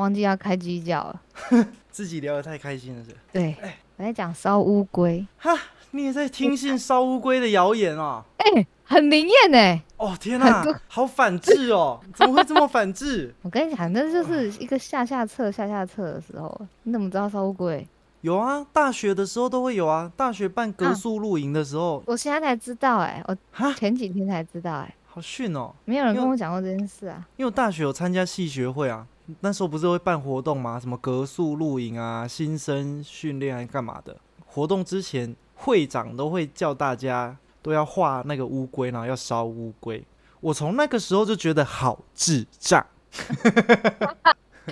忘记要开鸡叫了。自己聊得太开心了是？对，我在讲烧乌龟，哈，你也在听信烧乌龟的谣言啊？哎、很灵验哎。哦天哪、很多好反智哦！怎么会这么反智？我跟你讲，那就是一个下下策下下策的时候，你怎么知道烧乌龟？有啊，大学的时候都会有啊。大学办格宿露营的时候，我现在才知道哎、我哈，前几天才知道哎、好逊哦！没有人跟我讲过这件事啊。因为我大学有参加系学会啊，那时候不是会办活动吗？什么格宿露营啊、新生训练还干嘛的？活动之前，会长都会叫大家都要画那个乌龟，然后要烧乌龟。我从那个时候就觉得好智障。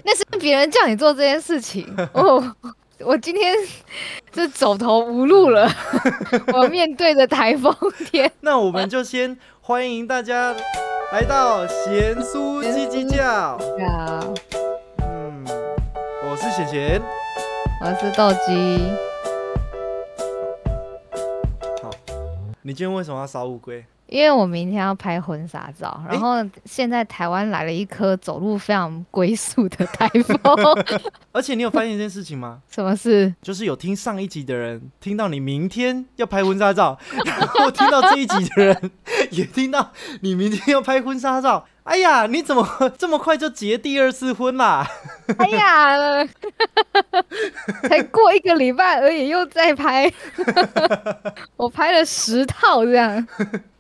那是别人叫你做这件事情，哦我今天是走投无路了，我面对着台风天。那我们就先欢迎大家来到咸酥鸡鸡叫。啊，嗯，我是贤贤。我是豆鸡，好，你今天为什么要烧乌龟？因为我明天要拍婚纱照，然后现在台湾来了一颗走路非常龟速的台风，而且你有发现一件事情吗？什么事？就是有听上一集的人听到你明天要拍婚纱照，然后听到这一集的人也听到你明天要拍婚纱照。哎呀，你怎么这么快就结第二次婚啦？哎呀，才过一个礼拜而已，又在拍，我拍了十套这样。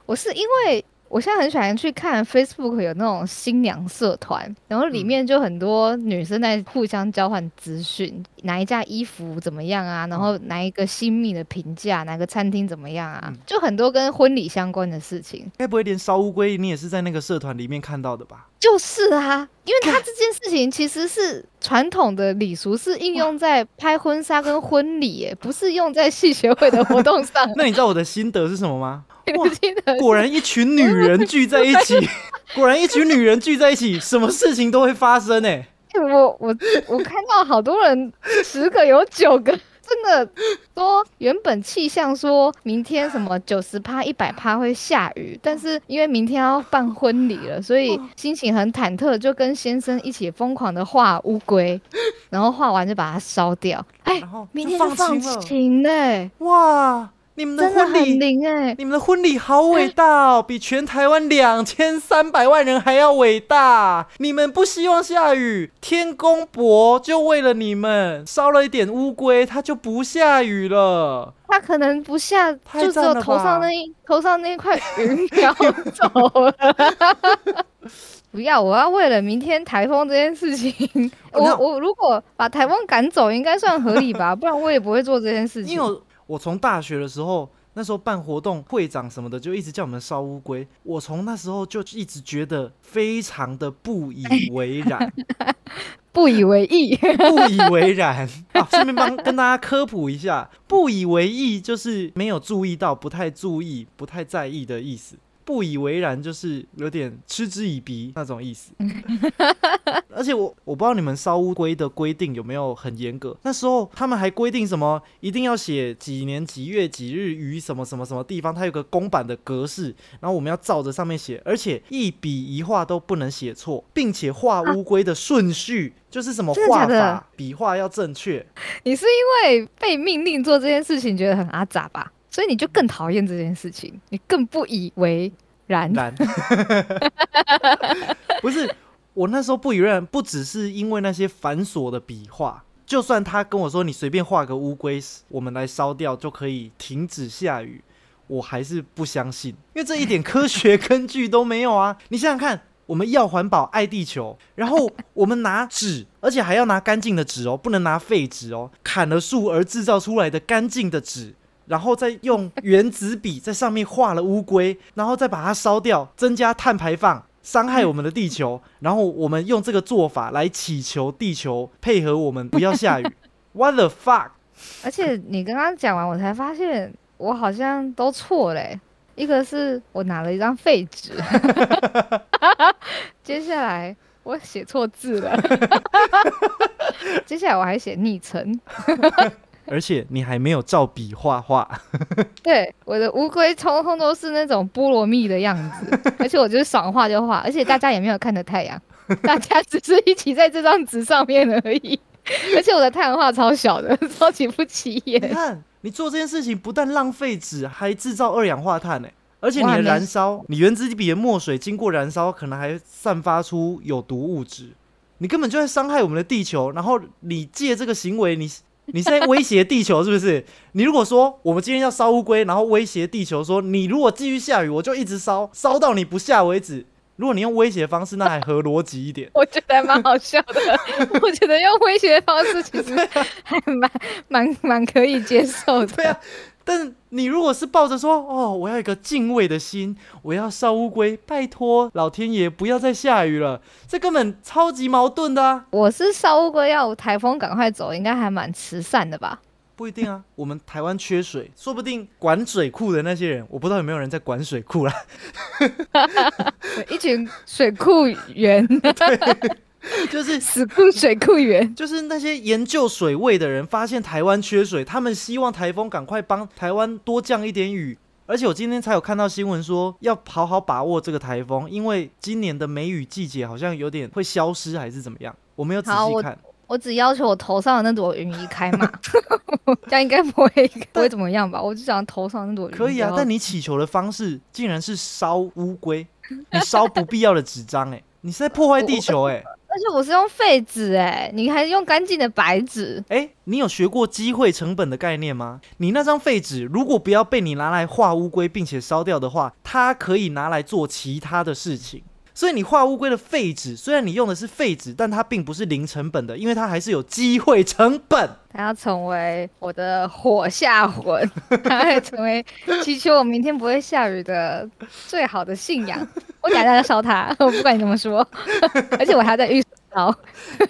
我是因为我现在很喜欢去看 Facebook 有那种新娘社团，然后里面就很多女生在互相交换资讯，哪一件衣服怎么样啊，然后哪一个新密的评价，哪个餐厅怎么样啊，就很多跟婚礼相关的事情。该不会连烧乌龟你也是在那个社团里面看到的吧？就是啊，因为他这件事情其实是传统的礼俗，是应用在拍婚纱跟婚礼，耶，不是用在戏学会的活动上。那你知道我的心得是什么吗？我记得果然一群女人聚在一起，果然一群女人聚在一起，什么事情都会发生哎、我我我看到好多人，十个有九个真的说原本气象说明天什么九十趴、一百趴会下雨，但是因为明天要办婚礼了，所以心情很忐忑，就跟先生一起疯狂的画乌龟，然后画完就把它烧掉。哎明天就放晴了。晴嘞，哇，你们的婚礼，灵哎。你们的婚礼好伟大哦，比全台湾两千三百万人还要伟大。你们不希望下雨，天公伯就为了你们烧了一点乌龟，它就不下雨了。他可能不下，太就只有头上那一头上那一块云飘走了。不要，我要为了明天台风这件事情，我我如果把台风赶走，应该算合理吧？不然我也不会做这件事情。因为我我从大学的时候，那时候办活动，会长什么的就一直叫我们烧乌龟。我从那时候就一直觉得非常的不以为然，不以为意。不以为然 啊！顺便帮跟大家科普一下，不以为意就是没有注意到、不太注意、不太在意的意思。不以为然就是有点嗤之以鼻那种意思。而且我我不知道你们烧乌龟的规定有没有很严格。那时候他们还规定什么，一定要写几年几月几日于什么什么什么地方，它有个公版的格式，然后我们要照着上面写，而且一笔一画都不能写错，并且画乌龟的顺序、就是什么 画法、笔画要正确。你是因为被命令做这件事情觉得很阿杂吧？所以你就更讨厌这件事情，你更不以为然。然，不是我那时候不以为然，不只是因为那些繁琐的笔画，就算他跟我说你随便画个乌龟，我们来烧掉就可以停止下雨，我还是不相信，因为这一点科学根据都没有啊！你想想看。我们要环保、爱地球，然后我们拿纸，而且还要拿干净的纸哦，不能拿废纸哦。砍了树而制造出来的干净的纸，然后再用原子笔在上面画了乌龟，然后再把它烧掉，增加碳排放，伤害我们的地球。然后我们用这个做法来祈求地球配合我们，不要下雨。What the fuck？而且你刚刚讲完，我才发现我好像都错嘞、一个是我拿了一张废纸，接下来我写错字了，接下来我还写昵称。而且你还没有照笔画画，对，我的乌龟通通都是那种菠萝蜜的样子，而且我就是爽画就画，而且大家也没有看着太阳。大家只是一起在这张纸上面而已。而且我的太阳画超小的，超级不起眼你。看，你做这件事情不但浪费纸，还制造二氧化碳呢、而且你的燃烧，你原子笔的墨水经过燃烧，可能还散发出有毒物质，你根本就在伤害我们的地球。然后你借这个行为，你你是在威胁地球，是不是？你如果说我们今天要烧乌龟，然后威胁地球说，你如果继续下雨，我就一直烧，烧到你不下为止。如果你用威胁方式，那还合逻辑一点。我觉得还蛮好笑的。我觉得用威胁的方式其实还蛮蛮蛮可以接受的。对啊，但你如果是抱着说，哦，我要一个敬畏的心，我要烧乌龟，拜托老天爷不要再下雨了，这根本超级矛盾的啊！我是烧乌龟要台风赶快走，应该还蛮慈善的吧？不一定啊，我们台湾缺水，说不定管水库的那些人，我不知道有没有人在管水库啦。一群水库员，就是死库水库员。就是那些研究水位的人，发现台湾缺水，他们希望台风赶快帮台湾多降一点雨。而且我今天才有看到新闻说，要好好把握这个台风，因为今年的梅雨季节好像有点会消失，还是怎么样？我没有仔细看。我只要求我头上的那朵云移开嘛，这样应该不会不会怎么样吧？我就想头上那朵云可以啊，但你祈求的方式竟然是烧乌龟，你烧不必要的纸张，哎，你是在破坏地球，哎，而且我是用废纸哎，你还是用干净的白纸，哎，你有学过机会成本的概念吗？你那张废纸如果不要被你拿来画乌龟，并且烧掉的话，它可以拿来做其他的事情。所以你画乌龟的废纸，虽然你用的是废纸，但它并不是零成本的，因为它还是有机会成本。它要成为我的火下魂，它会成为祈求我明天不会下雨的最好的信仰。我等一下要烧它，我不管你怎么说，而且我还要在浴室烧。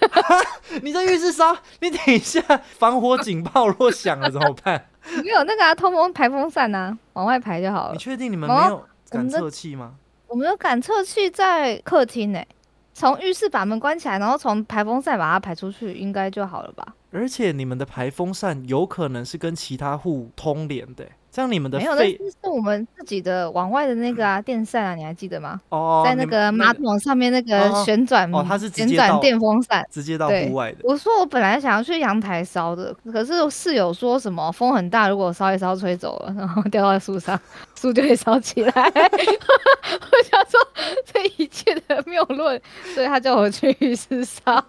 你在浴室烧，你等一下防火警报若响了怎么办？没有那个啊，通风排风扇啊，往外排就好了你。确定你们哦没有我感测器吗？我们的感测器在客厅呢、从浴室把门关起来，然后从排风扇把它排出去，应该就好了吧？而且你们的排风扇有可能是跟其他户通联的，这样你们的没有，那废是是我们自己的往外的那个啊电扇啊，你还记得吗？哦，在那个马桶上面那个哦旋转哦它是直旋转电风扇。直接到对户外的。我说我本来想要去阳台烧的，可是室友说什么风很大，如果烧一烧吹走了，然后掉到树上，树就会烧起来。我想说这一切的谬论，所以他叫我去浴室烧。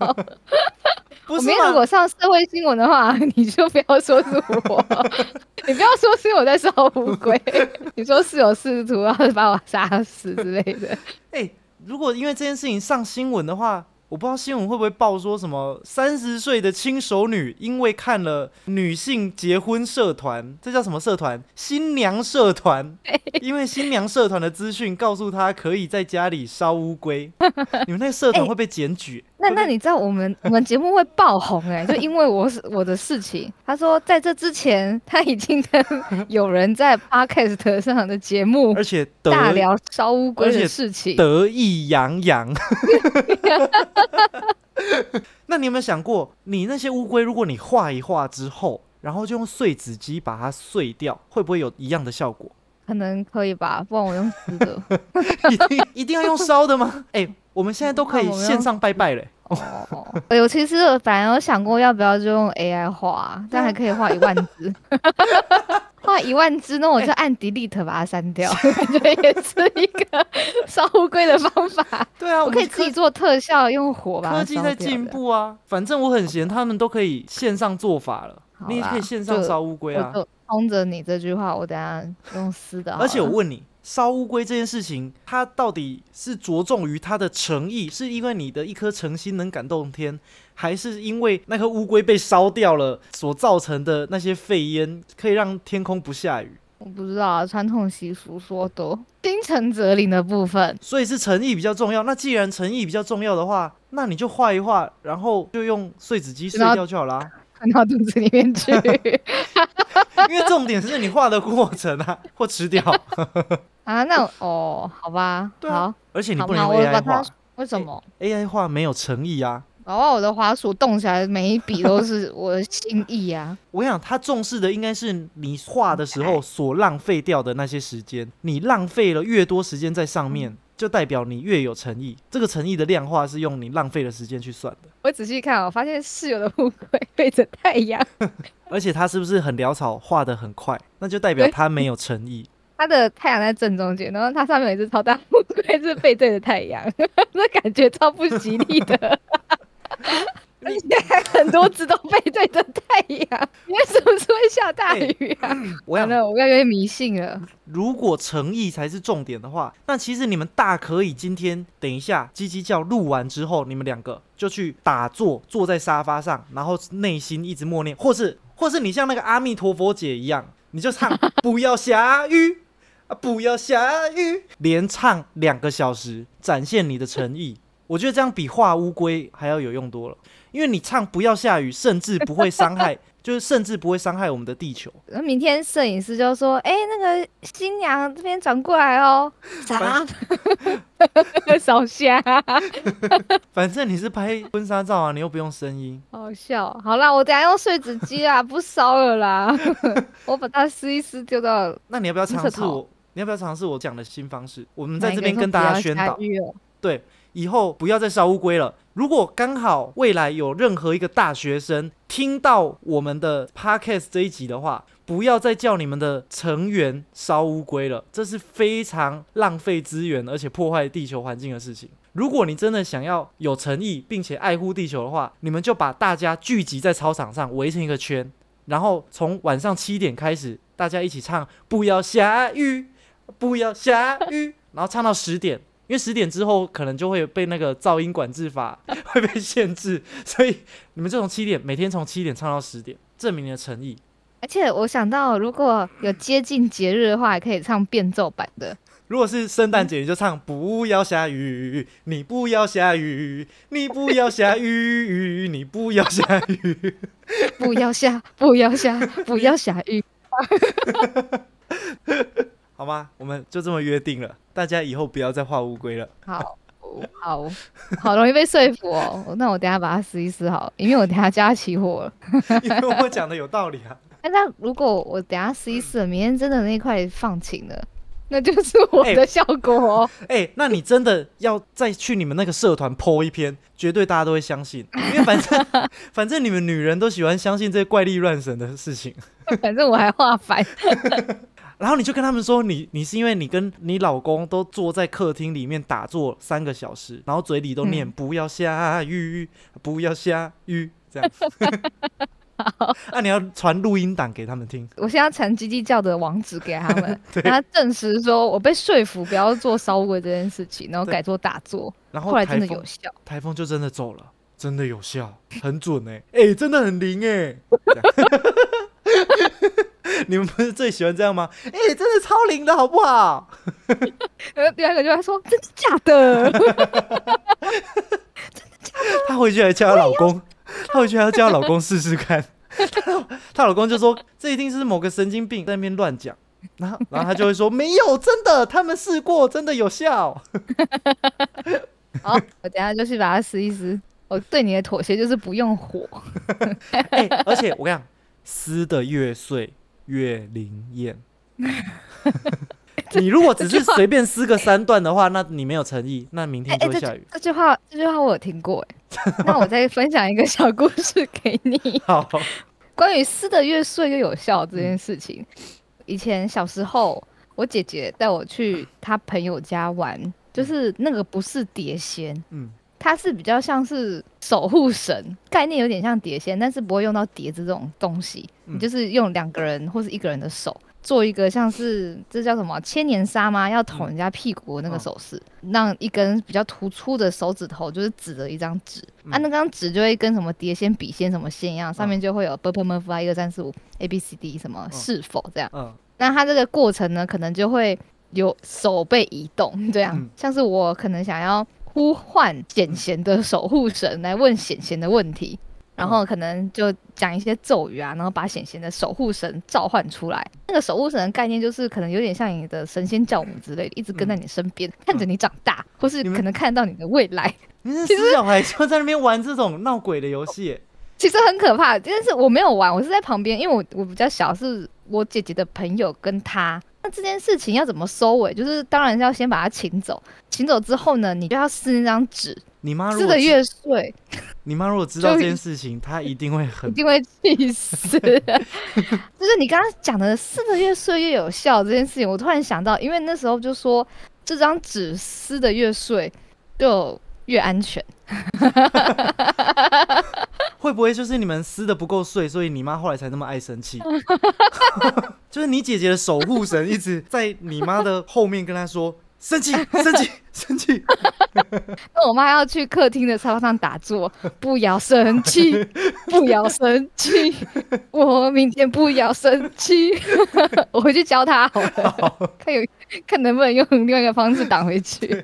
不是我明如？果上社会新闻的话，你就不要说是我，你不要说是我在烧乌龟，你说是有试图要把我杀死之类的。哎、如果因为这件事情上新闻的话，我不知道新闻会不会报说什么三十岁的轻熟女因为看了女性结婚社团，这叫什么社团？新娘社团，因为新娘社团的资讯告诉她可以在家里烧乌龟，你们那个社团哎会被检举。那那你知道我们 我们节目会爆红哎、就因为我是我的事情。他说在这之前他已经跟有人在 podcast 上的节目而且大聊烧乌龟的事情。得意洋洋。那你有没有想过，你那些乌龟，如果你画一画之后，然后就用碎纸机把它碎掉，会不会有一样的效果？可能可以吧，不然我用撕的。一定一定要用烧的吗？哎、我们现在都可以线上拜拜嘞、哦，我其实本来有想过要不要就用 AI 画，这样还可以画一万只。画一万只，那我就按 delete 把它删掉，感觉也是一个烧乌龟的方法。对啊，我可以自己做特效，用火吧科技在进。步啊。反正我很闲，他们都可以线上做法了，你也可以线上烧乌龟啊。冲着你这句话，我等下用撕的。而且我问你，烧乌龟这件事情，它到底是着重于它的诚意，是因为你的一颗诚心能感动天，还是因为那颗乌龟被烧掉了所造成的那些废烟，可以让天空不下雨？我不知道啊传统习俗说的心诚则灵的部分，所以是诚意比较重要。那既然诚意比较重要的话，那你就画一画，然后就用碎纸机碎掉就好啦。吞到肚子里面去 因为重点是你画的过程啊，或吃掉。啊？那哦，好吧，对啊好，而且你不能 AI 画它为什么？，AI 画没有诚意啊。搞不好我的滑鼠动起来，每一笔都是我的心意啊！我想他重视的应该是你画的时候所浪费掉的那些时间，你浪费了越多时间在上面，就代表你越有诚意。这个诚意的量化是用你浪费的时间去算的。我仔细看，我发现室友的乌龟背着太阳，而且他是不是很潦草，画的很快？那就代表他没有诚意。它的太阳在正中间，然后它上面有一只超大乌龟，是背对着太阳，那感觉超不吉利的。而且还很多只都背对着太阳，你为什么是会下大雨啊？我想完了，我越来越迷信了。如果诚意才是重点的话，那其实你们大可以今天等一下叽叽叫录完之后，你们两个就去打坐，坐在沙发上，然后内心一直默念，或是或是你像那个阿弥陀佛姐一样，你就唱 不要下雨啊，不要下雨，连唱两个小时，展现你的诚意。我觉得这样比画乌龟还要有用多了，因为你唱不要下雨，甚至不会伤害，就是甚至不会伤害我们的地球。然后明天摄影师就说：“哎、那个新娘这边转过来哦。”啥？少虾，反正你是拍婚纱照啊，你又不用声音。好笑。好啦，我等下用碎纸机啊，不烧了啦。我把它撕一撕，丢到那你要不要尝试我？你要不要尝试我讲的新方式？我们在这边跟大家宣导，对，以后不要再烧乌龟了。如果刚好未来有任何一个大学生听到我们的 podcast 这一集的话，不要再叫你们的成员烧乌龟了，这是非常浪费资源而且破坏地球环境的事情。如果你真的想要有诚意并且爱护地球的话，你们就把大家聚集在操场上围成一个圈，然后从晚上七点开始，大家一起唱“不要下雨，不要下雨”，然后唱到十点。因为十点之后可能就会被那个噪音管制法 会被限制，所以你们就从七点每天从七点唱到十点，证明你的诚意。而且我想到，如果有接近节日的话，还可以唱变奏版的。如果是圣诞节，你就唱“不要下雨，你不要下雨，你不要下雨，你不要下雨不要下，不要下，不要下雨。”，好吗？我们就这么约定了，大家以后不要再画乌龟了。好，好，好容易被说服哦。那我等下把它撕一撕好了，因为我等下就要起火了。因为我讲的有道理啊。那 那如果我等下撕一撕，明天真的那块放晴了，那就是我的效果哦。哎、那你真的要再去你们那个社团 po 一篇，绝对大家都会相信，因为反正 反正你们女人都喜欢相信这些怪力乱神的事情。反正我还画反。然后你就跟他们说你，你是因为你跟你老公都坐在客厅里面打坐三个小时，然后嘴里都念、嗯不要下雨，不要下雨，这样。那、你要传录音档给他们听，我现在传鸡鸡叫的网址给他们，让他证实说我被说服不要做烧鬼这件事情，然后改做打坐，然后后来真的有效。台风就真的走了，真的有效，很准哎、哎、真的很灵哎、你们不是最喜欢这样吗？哎、真的超灵的好不好？然后第二个就会说真的假的？她回去还叫她老公，她回去还要叫她老公试试看。她她老公就说这一定是某个神经病在那边乱讲，然后然后她就会说没有，真的，他们试过，真的有效。好，我等下就去把它撕一撕。我对你的妥协就是不用火。哎、而且我跟你讲，撕的越碎越灵验。你如果只是随便撕个三段的话，那你没有诚意，那明天就会下雨。这句话这句话我有听过哎。那我再分享一个小故事给你。好，关于撕的越碎越有效这件事情，以前小时候，我姐姐带我去她朋友家玩，就是那个不是碟仙，嗯它是比较像是守护神概念，有点像碟仙，但是不会用到碟子这种东西，就是用两个人或是一个人的手。做一个像是这叫什么千年杀吗？要捅人家屁股的那个嗯手势，让一根比较突出的手指头就是指着一张纸，嗯。啊，那张纸就会跟什么碟仙、笔仙什么仙一样，上面就会有 b p m f i 一二三四五 a b c d 什么嗯。是否这样。嗯。那它这个过程呢，可能就会有手被移动，这样、嗯。像是我可能想要呼唤显贤的守护神来问显贤的问题，然后可能就讲一些咒语啊，然后把显贤的守护神召唤出来。那个守护神的概念就是可能有点像你的神仙教母之类的，一直跟在你身边，看着你长大，或是可能看到你的未来。你是死小孩就在那边玩这种闹鬼的游戏，其实很可怕，但是我没有玩，我是在旁边，因为我我比较小，是我姐姐的朋友跟她那这件事情要怎么收尾？就是当然是要先把它请走，请走之后呢，你就要撕那张纸，你妈撕的越碎，你妈如果知 道这件事情，她一定会很一定会气死。就是你刚刚讲的撕的越碎越有效这件事情，我突然想到，因为那时候就说这张纸撕的越碎就越安全。会不会就是你们撕的不够碎，所以你妈后来才那么爱生气？就是你姐姐的守护神一直在你妈的后面跟她说：“生气，生气，生气。那我妈要去客厅的沙发上打坐，不要生气，不要生气，我明天不要生气。我回去教她好了，看有看能不能用另外一个方式挡回去。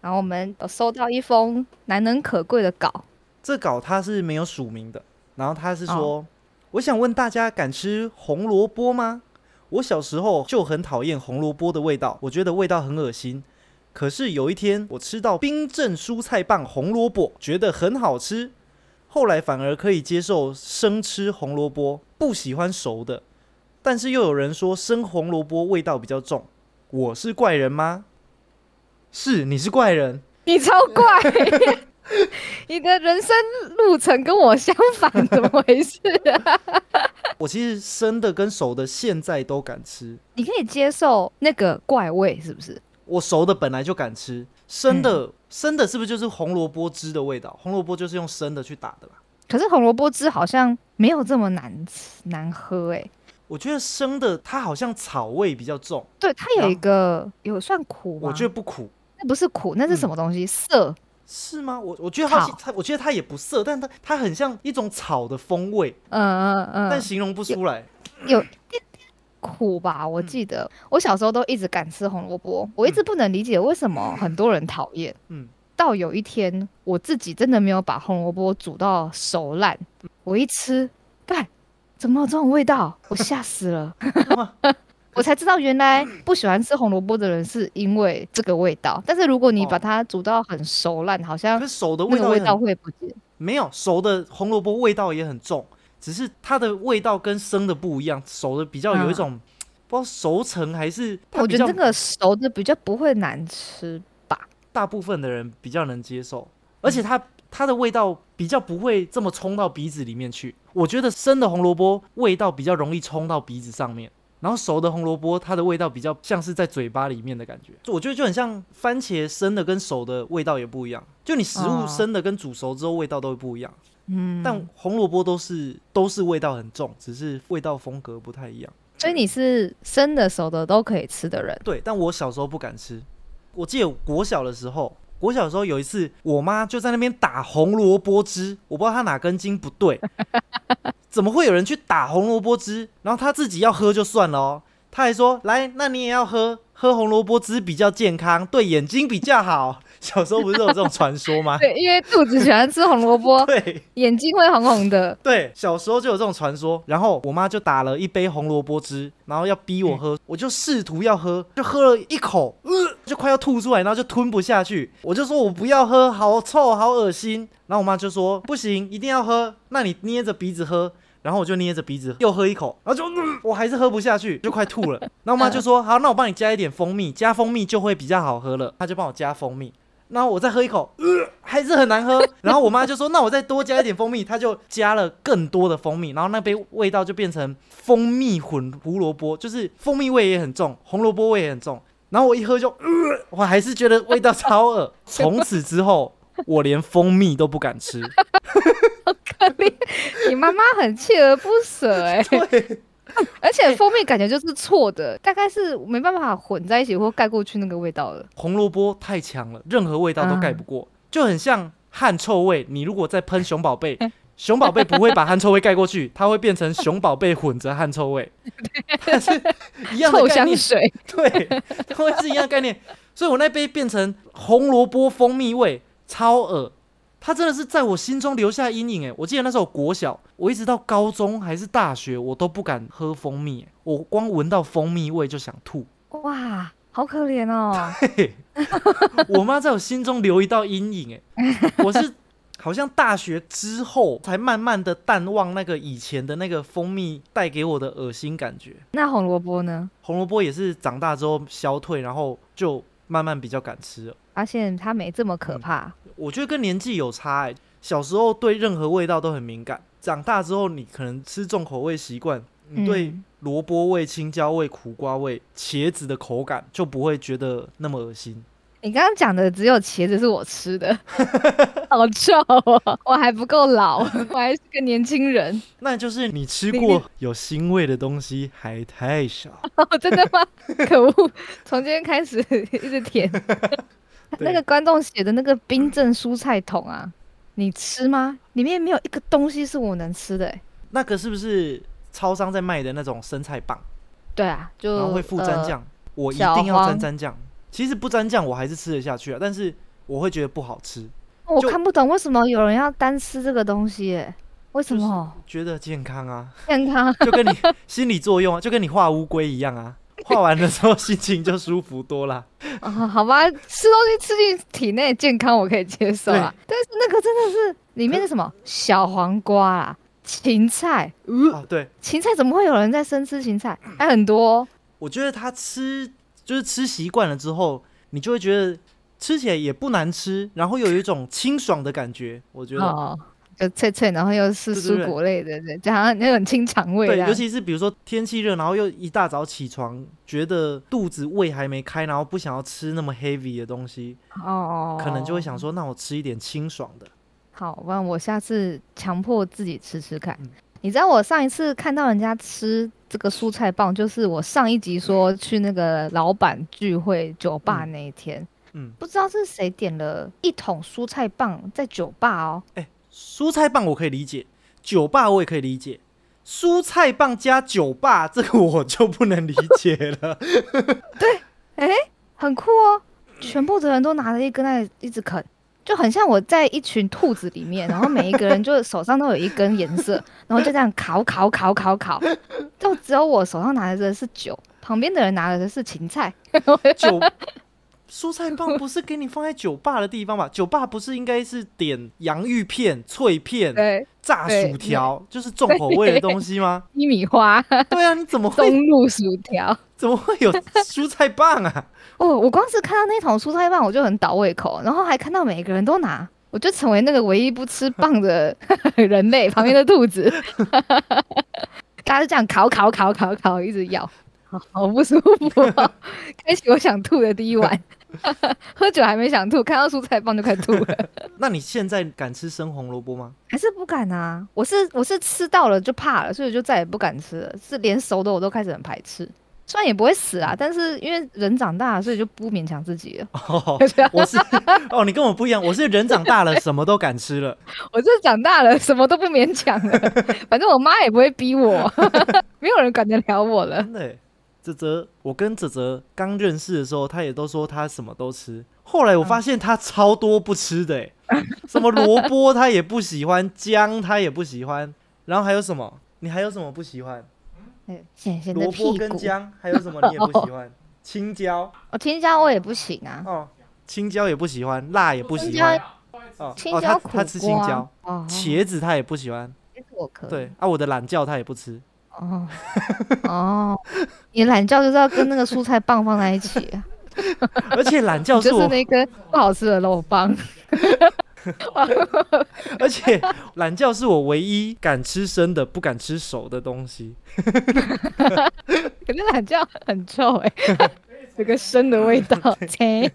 然后我们有收到一封难能可贵的稿，”这稿他是没有署名的，然后他是说：“我想问大家，敢吃红萝卜吗？我小时候就很讨厌红萝卜的味道，我觉得味道很恶心。可是有一天，我吃到冰镇蔬菜棒红萝卜，觉得很好吃。后来反而可以接受生吃红萝卜，不喜欢熟的。但是又有人说生红萝卜味道比较重，我是怪人吗？是，你是怪人。你超怪，你的人生路程跟我相反，怎么回事啊？我其实生的跟熟的现在都敢吃，你可以接受那个怪味是不是？我熟的本来就敢吃，生的、生的是不是就是红萝卜汁的味道？红萝卜就是用生的去打的吧？可是红萝卜汁好像没有这么难吃难喝哎、我觉得生的它好像草味比较重，对，它有一个有算苦吗？我觉得不苦，那不是苦，那是什么东西？涩。是吗？我我觉得它我觉得它也不涩，但它它很像一种草的风味，嗯嗯嗯，但形容不出来。有一点点苦吧？我记得、我小时候都一直敢吃红萝卜，我一直不能理解为什么很多人讨厌。嗯，到有一天我自己真的没有把红萝卜煮到熟烂，我一吃，干，怎么有这种味道？我吓死了。我才知道，原来不喜欢吃红萝卜的人是因为这个味道。但是如果你哦把它煮到很熟烂，好像可是熟的味道味道会不见。没有熟的红萝卜味道也很重，只是它的味道跟生的不一样，熟的比较有一种、不知道熟成还是我觉得这个熟的比较不会难吃吧。大部分的人比较能接受，而且它它的味道比较不会这么冲到鼻子里面去。我觉得生的红萝卜味道比较容易冲到鼻子上面，然后熟的红萝卜它的味道比较像是在嘴巴里面的感觉。我觉得就很像番茄生的跟熟的味道也不一样，就你食物哦生的跟煮熟之后味道都会不一样。嗯，但红萝卜都是都是味道很重，只是味道风格不太一样。所以你是生的熟的都可以吃的人。对，但我小时候不敢吃。我记得国小的时候，国小时候有一次，我妈就在那边打红萝卜汁，我不知道她哪根筋不对，怎么会有人去打红萝卜汁？然后她自己要喝就算了哦，她还说来，那你也要喝，喝红萝卜汁比较健康，对眼睛比较好。小时候不是有这种传说吗？对，因为肚子喜欢吃红萝卜，对眼睛会红红的。对，小时候就有这种传说。然后我妈就打了一杯红萝卜汁，然后要逼我喝，我就试图要喝，就喝了一口，呃，就快要吐出来，然后就吞不下去。我就说我不要喝，好臭，好恶心。然后我妈就说不行，一定要喝，那你捏着鼻子喝。然后我就捏着鼻子又喝一口，然后就、呃我还是喝不下去，就快吐了。然后我妈就说好，那我帮你加一点蜂蜜，加蜂蜜就会比较好喝了。她就帮我加蜂蜜。然后我再喝一口，呃，还是很难喝。然后我妈就说：“那我再多加一点蜂蜜。”她就加了更多的蜂蜜，然后那杯味道就变成蜂蜜混胡萝卜，就是蜂蜜味也很重，红萝卜味也很重。然后我一喝就，呃，我还是觉得味道超恶。从此之后，我连蜂蜜都不敢吃。你妈妈很锲而不舍哎、对，而且蜂蜜感觉就是错的，大概是没办法混在一起或盖过去那个味道了。红萝卜太强了，任何味道都盖不过，就很像汗臭味。你如果再喷熊宝贝，熊宝贝不会把汗臭味盖过去，它会变成熊宝贝混着汗臭味，但是一样概念。香水，对，它会是一样的概念。所以我那杯变成红萝卜蜂蜜味，超恶。它真的是在我心中留下阴影诶。我记得那时候我国小，我一直到高中还是大学，我都不敢喝蜂蜜，我光闻到蜂蜜味就想吐。哇，好可怜哦。我妈在我心中留一道阴影诶，我是好像大学之后才慢慢的淡忘那个以前的那个蜂蜜带给我的恶心感觉。那红萝卜呢？红萝卜也是长大之后消退，然后就慢慢比较敢吃了。发现它没这么可怕。我觉得跟年纪有差、欸，小时候对任何味道都很敏感，长大之后你可能吃重口味习惯，你对嗯萝卜味、青椒味、苦瓜味、茄子的口感就不会觉得那么恶心。你刚刚讲的只有茄子是我吃的，好臭哦！我还不够老，我还是个年轻人。那就是你吃过有腥味的东西还太少。哦，真的吗？可恶！从今天开始一直舔。那个观众写的那个冰镇蔬菜桶啊，你吃吗？里面没有一个东西是我能吃的、欸。那个是不是超商在卖的那种生菜棒，对啊，就然后会附蘸呃酱？我一定要黄沾蘸酱。其实不沾酱我还是吃得下去啊，但是我会觉得不好吃，我看不懂为什么有人要单吃这个东西、欸，为什么？觉得健康啊，健康？就跟你心理作用啊，就跟你画乌龟一样啊，画完的时候心情就舒服多啦。哦，好吧，吃东西吃进体内健康我可以接受啊，但是那个真的是里面是什么？小黄瓜啊、芹菜，对，芹菜怎么会有人在生吃芹菜？还很多哦、我觉得他吃就是吃习惯了之后，你就会觉得吃起来也不难吃，然后有一种清爽的感觉。我觉得，哦，就脆脆，然后又是蔬果类的，对，就好像那种清肠胃对，样。尤其是比如说天气热，然后又一大早起床，觉得肚子胃还没开，然后不想要吃那么 heavy 的东西，哦，可能就会想说，那我吃一点清爽的。好，不然我下次强迫自己吃吃看。嗯你知道我上一次看到人家吃这个蔬菜棒，就是我上一集说去那个老板聚会酒吧那一天，嗯，不知道是谁点了一桶蔬菜棒在酒吧哦。蔬菜棒我可以理解，酒吧我也可以理解。蔬菜棒加酒吧，这个我就不能理解了 对。很酷哦，全部的人都拿着一根在一直啃，就很像我在一群兔子里面，然后每一个人就手上都有一根颜色，然后就这样烤烤烤烤烤，就只有我手上拿的是酒，旁边的人拿的是芹菜。酒蔬菜棒不是给你放在酒吧的地方吧？酒吧不是应该是点洋芋片、脆片、炸薯条，就是重口味的东西吗？鸡米花、对啊，你怎么会 松露薯条。怎么会有蔬菜棒啊？哦，我光是看到那桶蔬菜棒我就很倒胃口，然后还看到每个人都拿，我就成为那个唯一不吃 棒的人类，旁边的兔子。大家就这样烤烤烤烤烤，一直咬，好好不舒服、哦，开启我想吐的第一碗。喝酒还没想吐，看到蔬菜棒就开始吐了，那你现在敢吃生红萝卜吗？还是不敢啊！我是我是吃到了就怕了，所以就再也不敢吃了，是连熟的我都开始很排斥。虽然也不会死啊，但是因为人长大了，所以就不勉强自己了。哦，我是哦，你跟我不一样，我是人长大了什么都敢吃了。我就是长大了，什么都不勉强了，反正我妈也不会逼我，没有人管得了我了。真的耶，泽泽，我跟泽泽刚认识的时候，他也都说他什么都吃。后来我发现他超多不吃的，哎，什么萝卜他也不喜欢，姜他也不喜欢，然后还有什么？你还有什么不喜欢？嗯咸咸的萝卜屁股，跟姜，还有什么你也不喜欢？青椒我青椒我也不行啊，哦，青椒也不喜欢，辣也不喜青欢椒。哦哦，他青椒苦他吃青瓜椒，哦，茄子他也不喜欢。茄子我可以，对啊，我的懒觉他也不吃。哦哦，你懒觉就是要跟那个蔬菜棒放在一起啊，而且懒觉就是我，那根不好吃的肉棒。而且懒觉是我唯一敢吃生的，不敢吃熟的东西。可是懒觉很臭哎、这个生的味道。切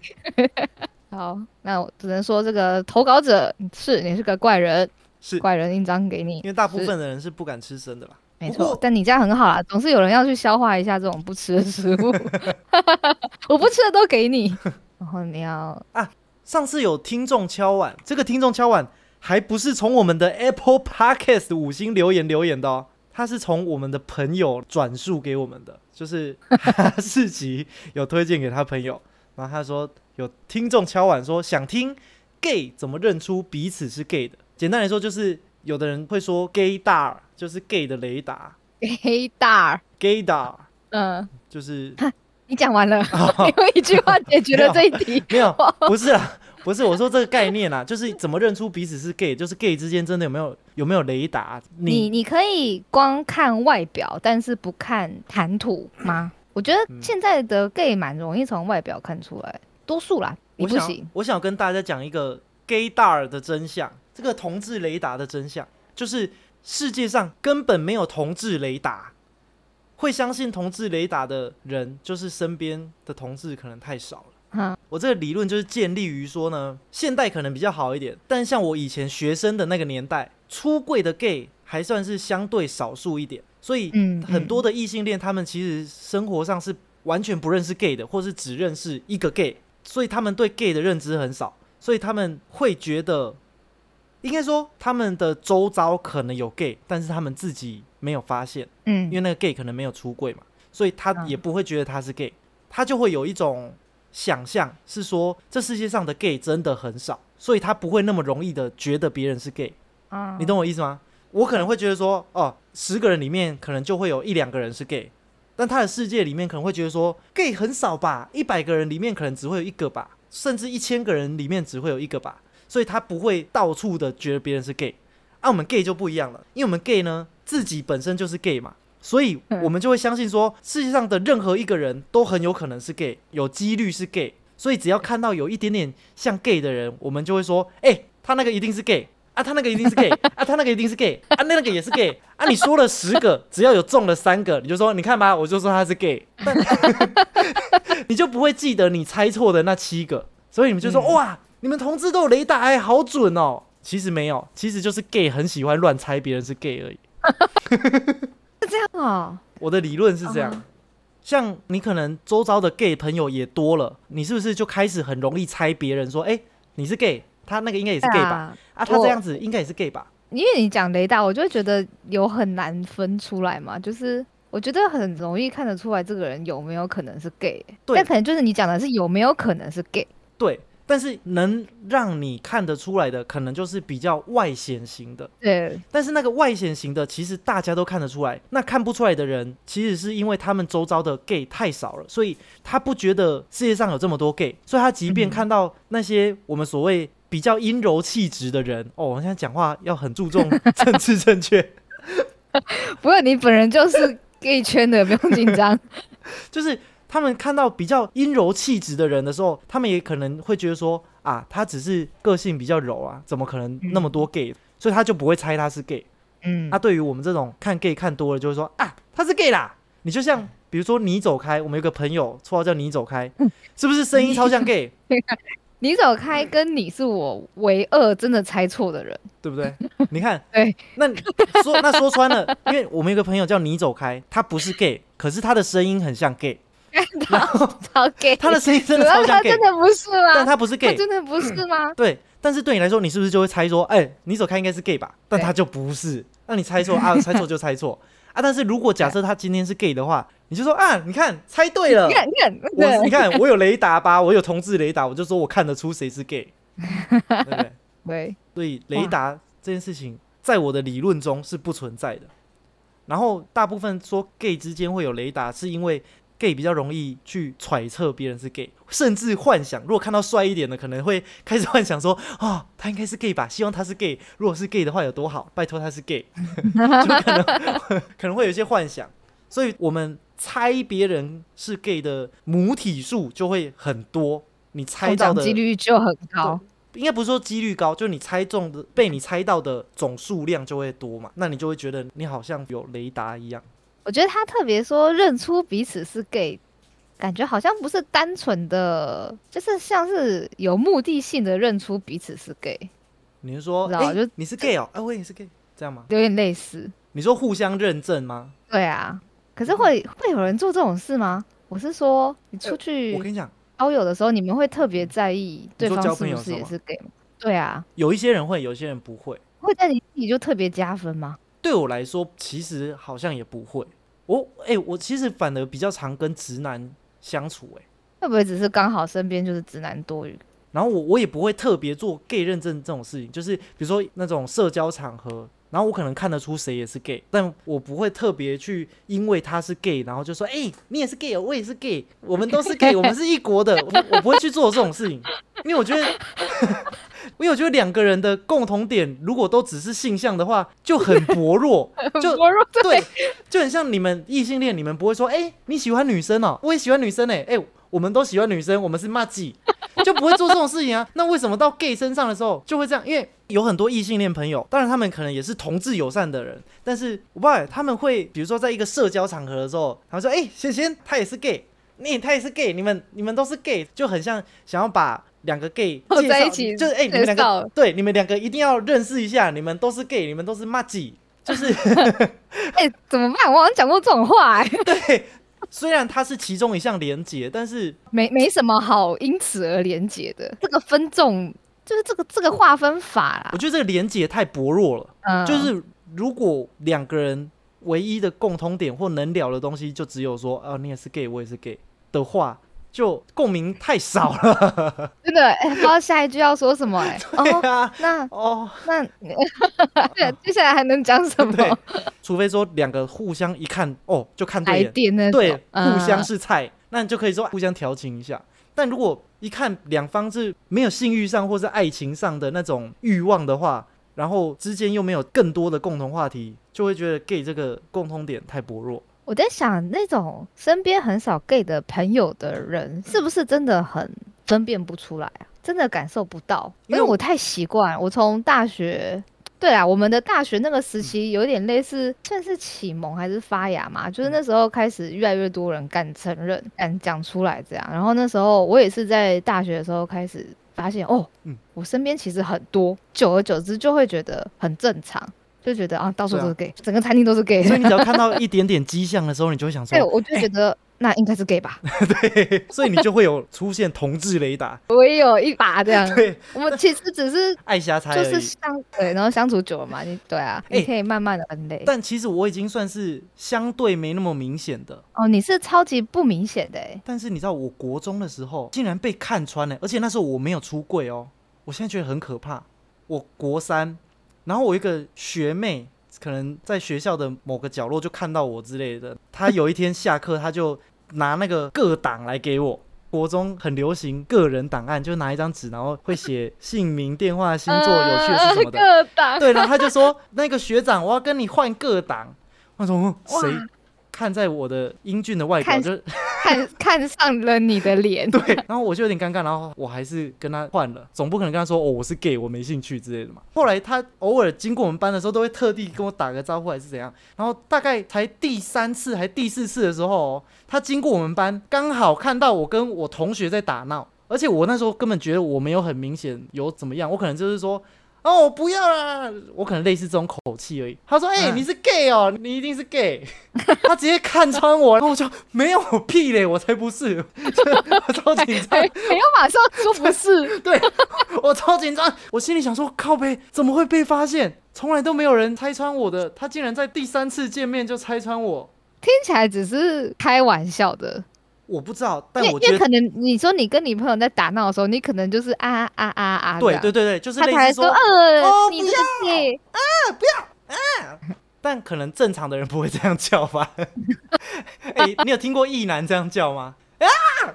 好，那我只能说这个投稿者是你是个怪人，是怪人印章给你，因为大部分的人是不敢吃生的啦。没错，但你这样很好啦，总是有人要去消化一下这种不吃的食物。我不吃的都给你，然后你要上次有听众敲碗，这个听众敲碗还不是从我们的 Apple Podcast 五星留言留言的哦，他是从我们的朋友转述给我们的，就是哈士奇有推荐给他朋友，然后他说有听众敲碗说想听 gay 怎么认出彼此是 gay 的，简单来说就是有的人会说 gay 大就是 gay 的雷达，gay 大儿，，gay 大嗯，就是 你讲完了，因为一句话解决了这一题。没有，不是啊，不是我说这个概念啊，就是怎么认出彼此是 gay，就是 gay 之间真的有没有有没有雷达？你你可以光看外表，但是不看谈吐吗？我觉得现在的 gay 蛮容易从外表看出来，多数啦，你不行。我想跟大家讲一个 gay 大尔的真相，这个同志雷达的真相，就是世界上根本没有同志雷达。会相信同志雷达的人，就是身边的同志可能太少了。我这个理论就是建立于说呢，现代可能比较好一点，但像我以前学生的那个年代，出柜的 gay 还算是相对少数一点，所以很多的异性恋他们其实生活上是完全不认识 gay 的，或是只认识一个 gay，所以他们对 gay 的认知很少，所以他们会觉得，应该说他们的周遭可能有 gay，但是他们自己。没有发现，嗯，因为那个 gay 可能没有出柜嘛，所以他也不会觉得他是 gay，他就会有一种想象是说这世界上的 gay 真的很少，所以他不会那么容易的觉得别人是 gay，啊，你懂我意思吗？我可能会觉得说，哦，十个人里面可能就会有一两个人是 gay，但他的世界里面可能会觉得说 gay 很少吧，一百个人里面可能只会有一个吧，甚至一千个人里面只会有一个吧，所以他不会到处的觉得别人是 gay，啊，我们 gay 就不一样了，因为我们 gay 呢。自己本身就是 gay 嘛，所以我们就会相信说，世界上的任何一个人都很有可能是 gay，有几率是 gay。所以只要看到有一点点像 gay 的人，我们就会说，哎，他那个一定是 gay 啊，他那个一定是 gay 啊，他那个一定是 gay 啊，那个也是 gay 啊。你说了十个，只要有中了三个，你就说，你看吧，我就说他是 gay，你就不会记得你猜错的那七个。所以你们就说，哇，你们同志都有雷达，哎，好准哦。其实没有，其实就是 gay 很喜欢乱猜别人是 gay 而已。是这样哦，我的理论是这样。像你可能周遭的 gay 朋友也多了，你是不是就开始很容易猜别人说，哎，你是 gay，他那个应该也是 gay 吧？啊，他这样子应该也是 gay 吧？因为你讲雷达，我就会觉得有很难分出来嘛。就是我觉得很容易看得出来这个人有没有可能是 gay，但可能就是你讲的是有没有可能是 gay。对。但是能让你看得出来的，可能就是比较外显型的。对。但是那个外显型的，其实大家都看得出来。那看不出来的人，其实是因为他们周遭的 gay 太少了，所以他不觉得世界上有这么多 gay。所以他即便看到那些我们所谓比较阴柔气质的人，哦，我现在讲话要很注重政治正确。不过你本人就是 gay 圈的，不用紧张。就是。他们看到比较阴柔气质的人的时候，他们也可能会觉得说啊，他只是个性比较柔啊，怎么可能那么多 gay？所以他就不会猜他是 gay。嗯，那对于我们这种看 gay 看多了，就会说啊，他是 gay 啦。你就像比如说你走开，我们有个朋友绰号叫你走开，是不是声音超像 gay？你走开跟你是我唯二真的猜错的人，对不对？你看，对，那说那说穿了，因为我们有个朋友叫你走开，他不是 gay，可是他的声音很像 gay。超 gay，他的声音真的超像 gay，真的不是吗？但他不是 gay，真的不是吗？对，但是对你来说，你是不是就会猜说，哎，你走开应该是 gay 吧？但他就不是，那你猜错啊？猜错就猜错啊！但是如果假设他今天是 gay 的话，你就说啊，你看猜对了，你看，我你看我有雷达吧？我有同志雷达，我就说我看得出谁是 gay，对不对？对，所以雷达这件事情在我的理论中是不存在的。然后大部分说 gay 之间会有雷达，是因为。Gay 比较容易去揣测别人是 gay，甚至幻想，如果看到帅一点的，可能会开始幻想说，哦，他应该是 gay 吧？希望他是 gay。如果是 gay 的话，有多好？拜托他是 gay，就可能可能会有一些幻想。所以我们猜别人是 gay 的母体数就会很多，你猜到的几率就很高。应该不是说几率高，就是你猜中的被你猜到的总数量就会多嘛？那你就会觉得你好像有雷达一样。我觉得他特别说认出彼此是 gay，感觉好像不是单纯的，就是像是有目的性的认出彼此是 gay。你是说，哎，就你是 gay 哦，哎，我也是 gay，这样吗？有点类似。你说互相认证吗？对啊。可是会会有人做这种事吗？我是说，你出去，我跟你讲，交友的时候，你们会特别在意对方是不是也是 gay 吗？对啊。有一些人会，有些人不会。会在你自己就特别加分吗？对我来说，其实好像也不会。我哎，我其实反而比较常跟直男相处，哎，会不会只是刚好身边就是直男多余？然后我我也不会特别做 gay 认证这种事情，就是比如说那种社交场合，然后我可能看得出谁也是 gay，但我不会特别去因为他是 gay，然后就说，哎、你也是 gay，哦我也是 gay，我们都是 gay，我们是一国的，我我不会去做这种事情，因为我觉得，因为我觉得两个人的共同点如果都只是性向的话，就很薄弱，就薄弱对，就很像你们异性恋，你们不会说，哎、你喜欢女生哦，我也喜欢女生哎、哎、我们都喜欢女生，我们是骂鸡，就不会做这种事情啊。那为什么到 gay 身上的时候就会这样？因为有很多异性恋朋友，当然他们可能也是同志友善的人，但是我不知道他们会，比如说在一个社交场合的时候，他们说，哎、贤贤他也是 gay，你他也是 gay，你们你们都是 gay，就很像想要把。两个 gay 在一起就是哎、你们两个 对，你们两个一定要认识一下，你们都是 gay，你们都是骂鸡，就是 哎、怎么办？我好像讲过这种话、哎，对，虽然它是其中一项连结，但是没没什么好因此而连结的。这个分众就是这个这个划分法啦我，觉得这个连结太薄弱了。嗯，就是如果两个人唯一的共通点或能聊的东西，就只有说啊，你也是 gay，我也是 gay 的话，就共鸣太少了。真的、哎不知道下一句要说什么、哎，对哦，啊，那哦，那 对，接下来还能讲什对么？，除非说两个互相一看哦，就看对来眼，对，嗯互相是菜，那你就可以说互相调情一下。但如果一看两方是没有性欲上或是爱情上的那种欲望的话，然后之间又没有更多的共同话题，就会觉得 gay 这个共通点太薄弱。我在想，那种身边很少 gay 的朋友的人，是不是真的很分辨不出来啊？真的感受不到，因为我太习惯。我从大学，对啊，我们的大学那个时期有点类似，算是启蒙还是发芽嘛？就是那时候开始越来越多人敢承认、敢讲出来这样。然后那时候我也是在大学的时候开始发现，哦，嗯我身边其实很多，久而久之就会觉得很正常，就觉得啊，到处都是 gay，、整个餐厅都是 gay。所以你只要看到一点点迹象的时候，你就会想对，说，我就觉得那应该是 gay 吧。对，所以你就会有出现同志雷达，我也有一把这样。对，我们其实只是爱瞎猜就是。相对，然后相处久了嘛，你对啊，哎你可以慢慢的分类。但其实我已经算是相对没那么明显的，哦，你是超级不明显的哎，但是你知道，我国中的时候竟然被看穿了，而且那时候我没有出柜哦。我现在觉得很可怕。我国三，然后我一个学妹，可能在学校的某个角落就看到我之类的。她有一天下课，她就拿那个个档来给我。国中很流行个人档案，就拿一张纸，然后会写姓名、电话、星座、有趣的事什么的。呃 各档对，然后他就说：“那个学长，我要跟你换个档。”我说：“哇谁？”看在我的英俊的外表，看就 看看上了你的脸，对，然后我就有点尴尬，然后我还是跟他换了，总不可能跟他说哦我是 gay，我没兴趣之类的嘛。后来他偶尔经过我们班的时候，都会特地跟我打个招呼还是怎样。然后大概才第三次还第四次的时候哦，他经过我们班，刚好看到我跟我同学在打闹，而且我那时候根本觉得我没有很明显有怎么样，我可能就是说。哦，我不要啦！我可能类似这种口气而已。他说：“哎、嗯你是 gay 哦，你一定是 gay。”他直接看穿我，然后我就没有屁嘞，我才不是，我超紧张没。没有马上说不是，对我超紧张，我心里想说靠背怎么会被发现？从来都没有人拆穿我的，他竟然在第三次见面就拆穿我，听起来只是开玩笑的，我不知道，但我觉得可能你说你跟你朋友在打闹的时候，你可能就是啊啊啊啊，对对对对，就是他才说呃，哦不你这个 gay，但可能正常的人不会这样叫吧？哎、你有听过异男这样叫吗？啊啊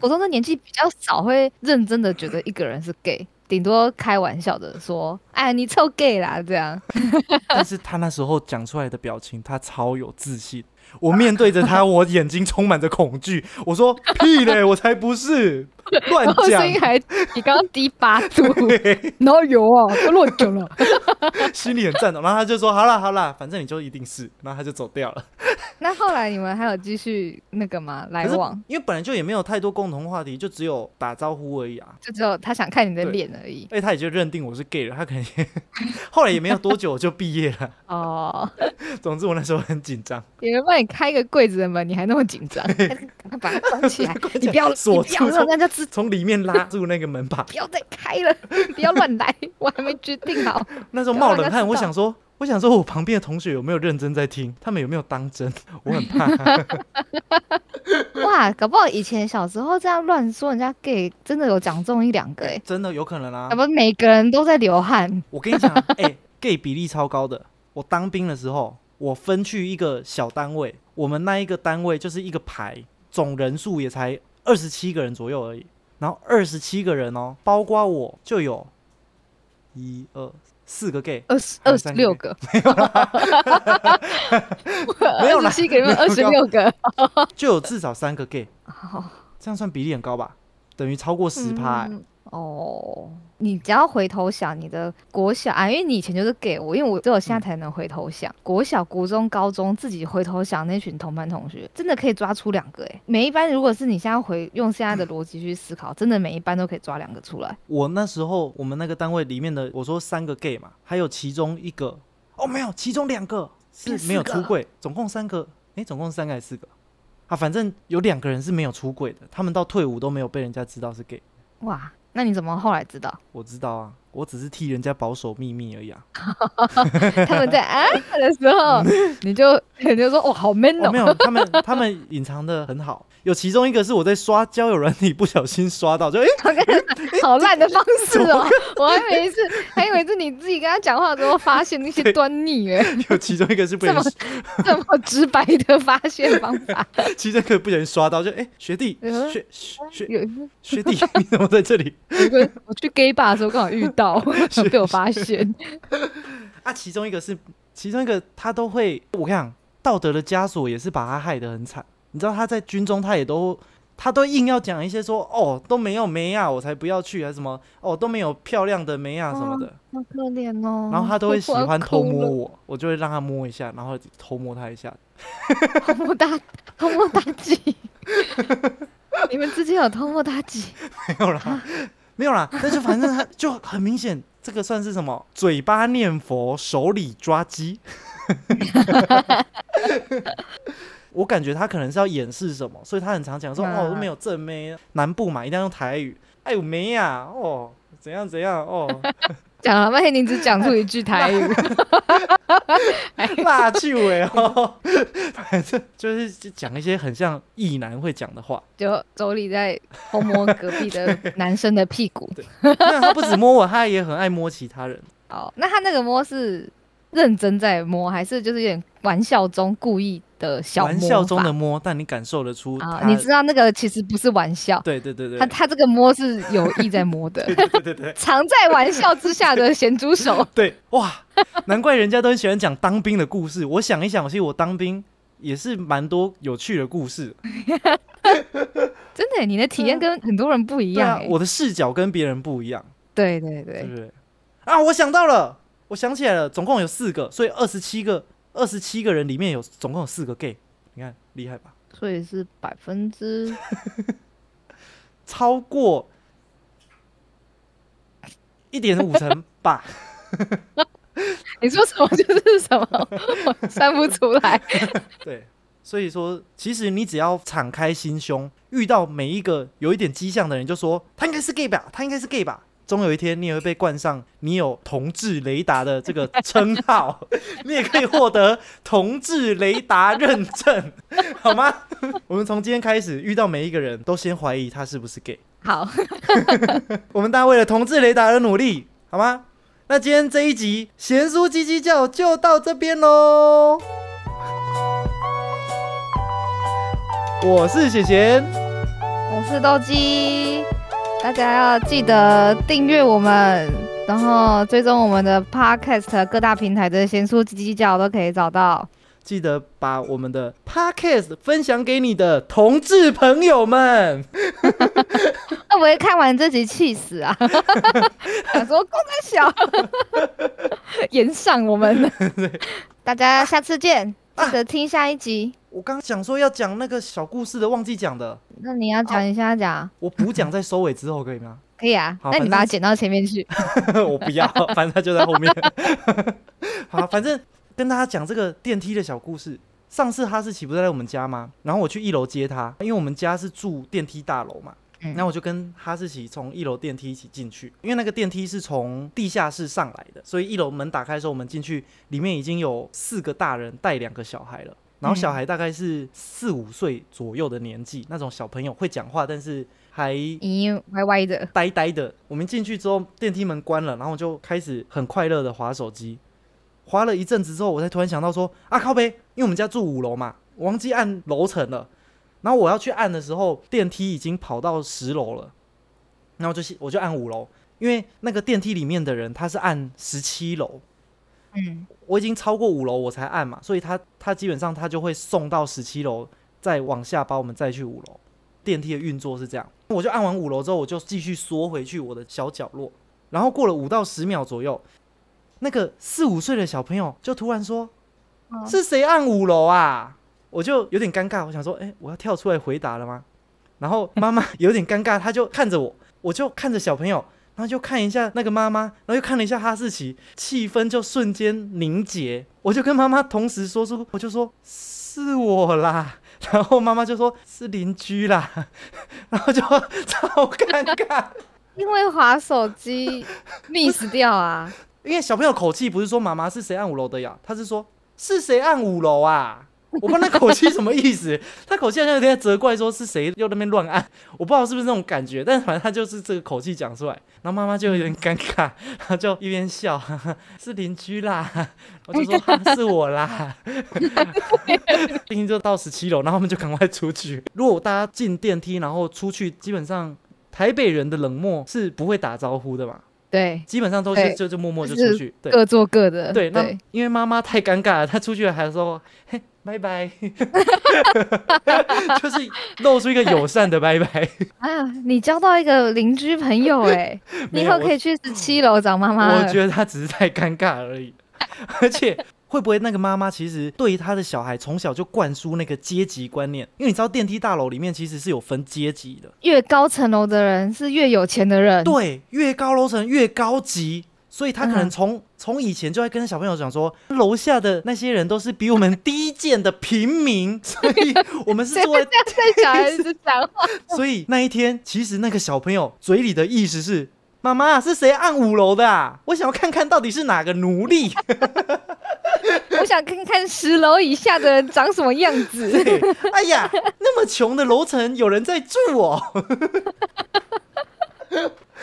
我说那年纪比较少会认真的觉得一个人是 gay，顶多开玩笑的说，哎，你臭 gay 啦，这样。但是他那时候讲出来的表情，他超有自信。我面对着他，我眼睛充满着恐惧。我说：“屁嘞，我才不是，乱然后讲声。音还比刚刚低八度，然后有啊？都乱讲了。”心里很赞同。然后他就说：“好啦好啦，反正你就一定是。”然后他就走掉了。那后来你们还有继续那个吗？来往，因为本来就也没有太多共同话题，就只有打招呼而已啊。就只有他想看你的对脸而已。而且他也就认定我是 gay 了，他可能也后来也没有多久我就毕业了。哦，总之我那时候很紧张，有人帮你开个柜子的门，你还那么紧张，赶快把它关起来，你不要，你锁不要住让人家知，从里面拉住那个门把。不要再开了，不要乱来，我还没决定好。那时候冒冷汗，我想说，我想说，我旁边的同学有没有认真在听？他们有没有当真？我很怕。哇，搞不好以前小时候这样乱说人家 gay，真的有讲中一两个哎、真的有可能啊要！不每个人都在流汗。我跟你讲，哎、g a y 比例超高的。我当兵的时候，我分去一个小单位，我们那一个单位就是一个排，总人数也才二十七个人左右而已。然后二十七个人哦，包括我就有一二四个 gay，二十二十六个，没有啦。二十七个二十六个，就有至少三个 gay，哦。这样算比例很高吧？等于超过十趴、欸。嗯哦，你只要回头想你的国小啊，因为你以前就是 gay，我因为我只有现在才能回头想，国小、国中、高中自己回头想那群同班同学，真的可以抓出两个哎。每一班如果是你现在回用现在的逻辑去思考，真的每一班都可以抓两个出来。我那时候我们那个单位里面的，我说三个 gay 嘛，还有其中一个哦没有，其中两个是没有出柜，总共三个，诶，总共三个还是四个？啊，反正有两个人是没有出柜的，他们到退伍都没有被人家知道是 gay。哇，那你怎么后来知道？我知道啊，我只是替人家保守秘密而已啊。他们在啊的时候，你就你就说哦，好 man 哦，哦没，有，他们他们隐藏的很好。有其中一个是我在刷交友软体不小心刷到，就 诶，好烂的方式哦！我还以为是，还以为是你自己跟他讲话时候发现那些端倪哎，有其中一个是不这么小心，这么直白的发现方法。其中一个不小心刷到，就哎，学弟嗯学学学学弟，你怎么在这里？一个我去 gay bar 的时候刚好遇到，被我发现。啊，其中一个是，其中一个他都会，我跟你讲，道德的枷锁也是把他害得很惨。你知道他在军中，他也都，他都硬要讲一些说，哦都没有梅亚，我才不要去，还是什么，哦都没有漂亮的梅亚什么的。好可怜哦。然后他都会喜欢偷摸我我，我就会让他摸一下，然后偷摸他一下。偷摸大偷摸大忌。你们之间有偷摸大忌？没有啦，没有啦，但是反正他就很明显，这个算是什么？嘴巴念佛，手里抓鸡。我感觉他可能是要掩饰什么，所以他很常讲说：“嗯哦，都没有正妹，南部嘛，一定要用台语。哎呦，没呀，哦，怎样怎样，哦，讲了半天，你只讲出一句台语。辣舅哎哦，反正就是讲一些很像异男会讲的话。就周丽在偷摸隔壁的男生的屁股。那他不止摸我，他也很爱摸其他人。哦，那他那个摸是认真在摸，还是就是有点玩笑中故意的小玩笑中的摸，但你感受得出啊？他你知道那个其实不是玩笑，对对对对，他他这个摸是有意在摸的，对对对对 藏在玩笑之下的咸猪手。对，哇，难怪人家都很喜欢讲当兵的故事。我想一想，其实我当兵也是蛮多有趣的故事。真的，你的体验跟很多人不一样。，我的视角跟别人不一样，对对对，对不对？啊，我想到了，我想起来了，总共有四个，所以二十七个，二十七个人里面有总共有四个 gay，你看厉害吧？所以是百分之 超过一点五成吧。你说什么就是什么，我算不出来。对，所以说，其实你只要敞开心胸，遇到每一个有一点迹象的人，就说他应该是 gay 吧，他应该是 gay 吧。终有一天，你也会被冠上你有同志雷达的这个称号，你也可以获得同志雷达认证，好吗？我们从今天开始，遇到每一个人都先怀疑他是不是 gay。好，我们大家为了同志雷达而努力，好吗？那今天这一集贤叔叽叽叫就到这边喽。我是贤贤，我是豆鸡，大家要记得订阅我们，然后追踪我们的 Podcast 各大平台的咸酥叽叽叫都可以找到。记得把我们的 podcast 分享给你的同志朋友们。会不会看完这集气死啊？想说公太小，延上我们。大家下次见，记得听下一集。我刚讲说要讲那个小故事的，忘记讲的，那你要讲，你现在讲，我补讲在收尾之后可以吗？可以啊。好那你把它剪到前面去。我不要，反正他就在后面。好，反正跟大家讲这个电梯的小故事。上次哈士奇不是在我们家吗？然后我去一楼接他，因为我们家是住电梯大楼嘛。嗯然后我就跟哈士奇从一楼电梯一起进去，因为那个电梯是从地下室上来的，所以一楼门打开的时候，我们进去，里面已经有四个大人带两个小孩了。然后小孩大概是四五岁左右的年纪，那种小朋友会讲话，但是还咦，歪歪的，呆呆的。我们进去之后，电梯门关了，然后我就开始很快乐的划手机。划了一阵子之后，我才突然想到说啊靠背，因为我们家住五楼嘛，我忘记按楼层了。然后我要去按的时候，电梯已经跑到十楼了，然后就我就按五楼，因为那个电梯里面的人他是按十七楼，嗯，我已经超过五楼我才按嘛，所以他他基本上他就会送到十七楼，再往下把我们再去五楼。电梯的运作是这样，我就按完五楼之后，我就继续缩回去我的小角落，然后过了五到十秒左右，那个四五岁的小朋友就突然说：“哦是谁按五楼啊？”我就有点尴尬，我想说：“哎、我要跳出来回答了吗？”然后妈妈 有点尴尬，她就看着我，我就看着小朋友，然后就看一下那个妈妈，然后又看了一下哈士奇，气氛就瞬间凝结。我就跟妈妈同时说出，我就说是我啦，然后妈妈就说是邻居啦，然后就超尴尬，因为滑手机 miss 掉啊，因为小朋友口气不是说妈妈是谁按五楼的呀，他是说是谁按五楼啊。我不知道那口气什么意思，他口气好像有点在责怪，说是谁又在那边乱按，我不知道是不是那种感觉，但是反正他就是这个口气讲出来，然后妈妈就有点尴尬，然后就一边笑，是邻居啦，我就说、哈是我啦，电梯就到十七楼，然后我们就赶快出去。如果大家进电梯然后出去，基本上台北人的冷漠是不会打招呼的嘛，对，基本上都是就就默默就就是出去，对。各做各的，对，那，因为妈妈太尴尬了，她出去了还说嘿拜拜，就是露出一个友善的拜拜。啊，你交到一个邻居朋友哎，你以后可以去十七楼找妈妈。我觉得他只是太尴尬而已，而且会不会那个妈妈其实对他的小孩从小就灌输那个阶级观念？因为你知道电梯大楼里面其实是有分阶级的，越高层楼的人是越有钱的人，对，越高楼层越高级。所以他可能嗯从从、以前就在跟小朋友讲说，楼下的那些人都是比我们低贱的平民，所以我们是谁作为会这样对小孩子 讲话？所以那一天，其实那个小朋友嘴里的意思是：妈妈是谁按五楼的啊？我想要看看到底是哪个奴隶。我想看看十楼以下的人长什么样子。哎呀，那么穷的楼层有人在住哦。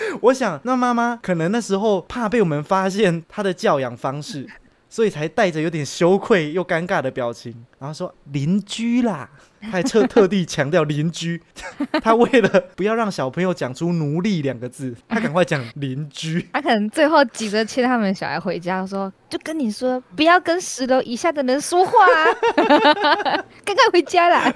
我想，那妈妈可能那时候怕被我们发现她的教养方式，所以才带着有点羞愧又尴尬的表情，然后说邻居啦，她还特特地强调邻居。她为了不要让小朋友讲出奴隶两个字，她赶快讲邻居。他可能最后急着牵他们小孩回家，说：“就跟你说，不要跟十楼以下的人说话啊，赶快回家啦。”